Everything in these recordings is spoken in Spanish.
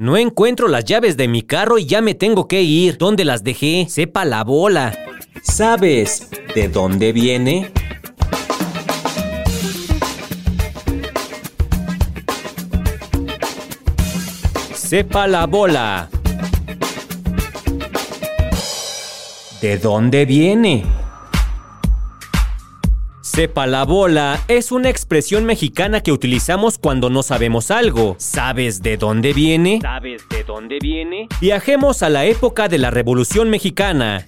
No encuentro las llaves de mi carro y ya me tengo que ir. ¿Dónde las dejé? Sepa la bola. ¿Sabes de dónde viene? Sepa la bola. ¿De dónde viene? Sepa la bola es una expresión mexicana que utilizamos cuando no sabemos algo. ¿Sabes de dónde viene? ¿Sabes de dónde viene? Viajemos a la época de la Revolución Mexicana.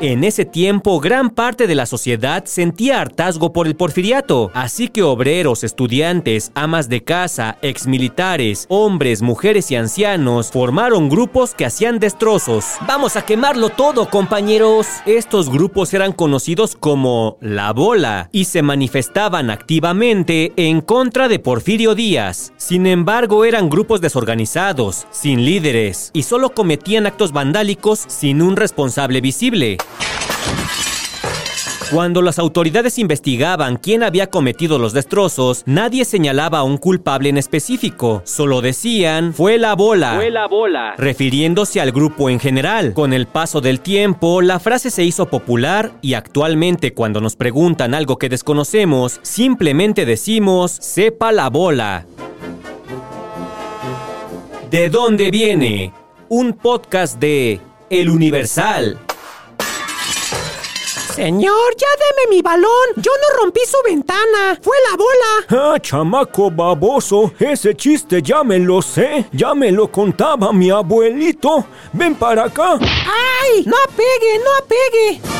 En ese tiempo, gran parte de la sociedad sentía hartazgo por el porfiriato, así que obreros, estudiantes, amas de casa, exmilitares, hombres, mujeres y ancianos formaron grupos que hacían destrozos. ¡Vamos a quemarlo todo, compañeros! Estos grupos eran conocidos como La Bola y se manifestaban activamente en contra de Porfirio Díaz. Sin embargo, eran grupos desorganizados, sin líderes, y solo cometían actos vandálicos sin un responsable visible. Cuando las autoridades investigaban quién había cometido los destrozos, nadie señalaba a un culpable en específico. Solo decían, fue la bola. Fue la bola. Refiriéndose al grupo en general. Con el paso del tiempo, la frase se hizo popular y actualmente cuando nos preguntan algo que desconocemos, simplemente decimos, sepa la bola. ¿De dónde viene? Un podcast de El Universal. Señor, ya deme mi balón. Yo no rompí su ventana. Fue la bola. Ah, chamaco baboso, ese chiste ya me lo sé. Ya me lo contaba mi abuelito. Ven para acá. ¡Ay! ¡No apegue, no apegue!